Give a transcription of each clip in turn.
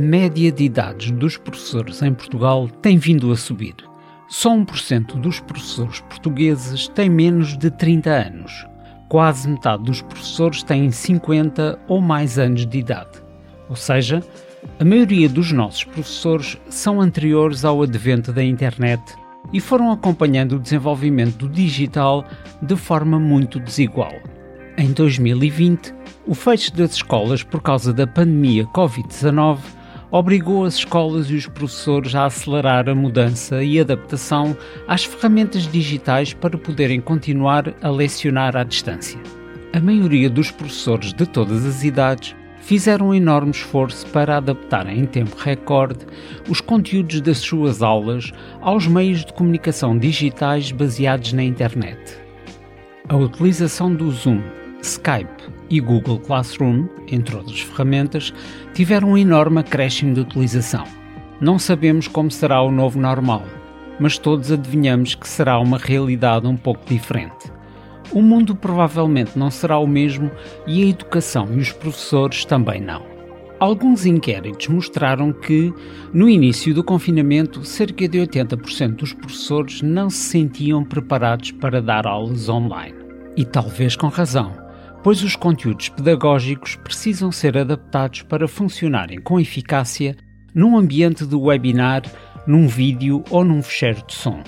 A média de idades dos professores em Portugal tem vindo a subir. Só 1% dos professores portugueses tem menos de 30 anos. Quase metade dos professores têm 50 ou mais anos de idade. Ou seja, a maioria dos nossos professores são anteriores ao advento da internet e foram acompanhando o desenvolvimento do digital de forma muito desigual. Em 2020, o fecho das escolas por causa da pandemia Covid-19 obrigou as escolas e os professores a acelerar a mudança e adaptação às ferramentas digitais para poderem continuar a lecionar à distância. A maioria dos professores de todas as idades fizeram um enorme esforço para adaptarem em tempo recorde os conteúdos das suas aulas aos meios de comunicação digitais baseados na internet. A utilização do Zoom, Skype e Google Classroom, entre outras ferramentas, tiveram um enorme acréscimo de utilização. Não sabemos como será o novo normal, mas todos adivinhamos que será uma realidade um pouco diferente. O mundo provavelmente não será o mesmo e a educação e os professores também não. Alguns inquéritos mostraram que, no início do confinamento, cerca de 80% dos professores não se sentiam preparados para dar aulas online. E talvez com razão pois os conteúdos pedagógicos precisam ser adaptados para funcionarem com eficácia num ambiente de webinar, num vídeo ou num fecheiro de som.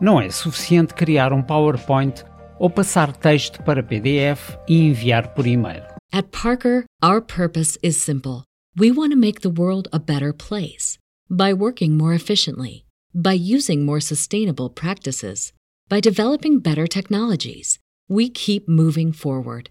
Não é suficiente criar um PowerPoint ou passar texto para PDF e enviar por e-mail. At Parker, our purpose is simple. We want to make the world a better place by working more efficiently, by using more sustainable practices, by developing better technologies. We keep moving forward.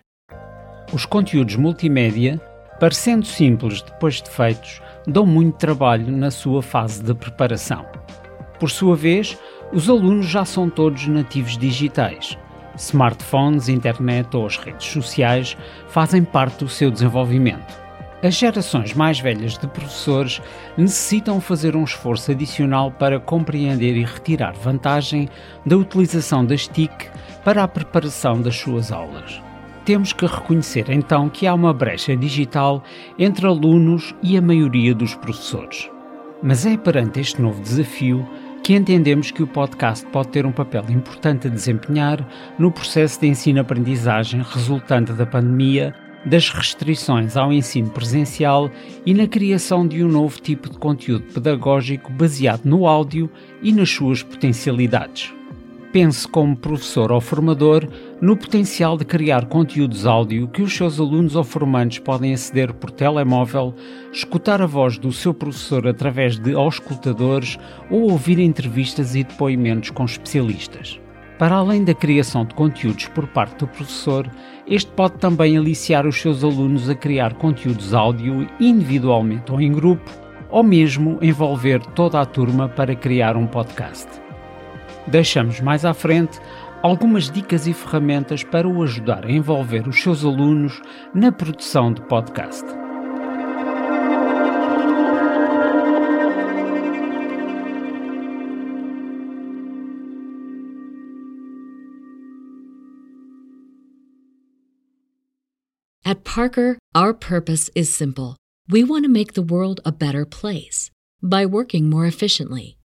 Os conteúdos multimédia, parecendo simples depois de feitos, dão muito trabalho na sua fase de preparação. Por sua vez, os alunos já são todos nativos digitais. Smartphones, internet ou as redes sociais fazem parte do seu desenvolvimento. As gerações mais velhas de professores necessitam fazer um esforço adicional para compreender e retirar vantagem da utilização das TIC para a preparação das suas aulas. Temos que reconhecer então que há uma brecha digital entre alunos e a maioria dos professores. Mas é perante este novo desafio que entendemos que o podcast pode ter um papel importante a desempenhar no processo de ensino-aprendizagem resultante da pandemia, das restrições ao ensino presencial e na criação de um novo tipo de conteúdo pedagógico baseado no áudio e nas suas potencialidades pense como professor ou formador no potencial de criar conteúdos áudio que os seus alunos ou formandos podem aceder por telemóvel, escutar a voz do seu professor através de auscultadores ou ouvir entrevistas e depoimentos com especialistas. Para além da criação de conteúdos por parte do professor, este pode também aliciar os seus alunos a criar conteúdos áudio individualmente ou em grupo, ou mesmo envolver toda a turma para criar um podcast. Deixamos mais à frente algumas dicas e ferramentas para o ajudar a envolver os seus alunos na produção de podcast. At Parker, our purpose is simple. We want to make the world a better place by working more efficiently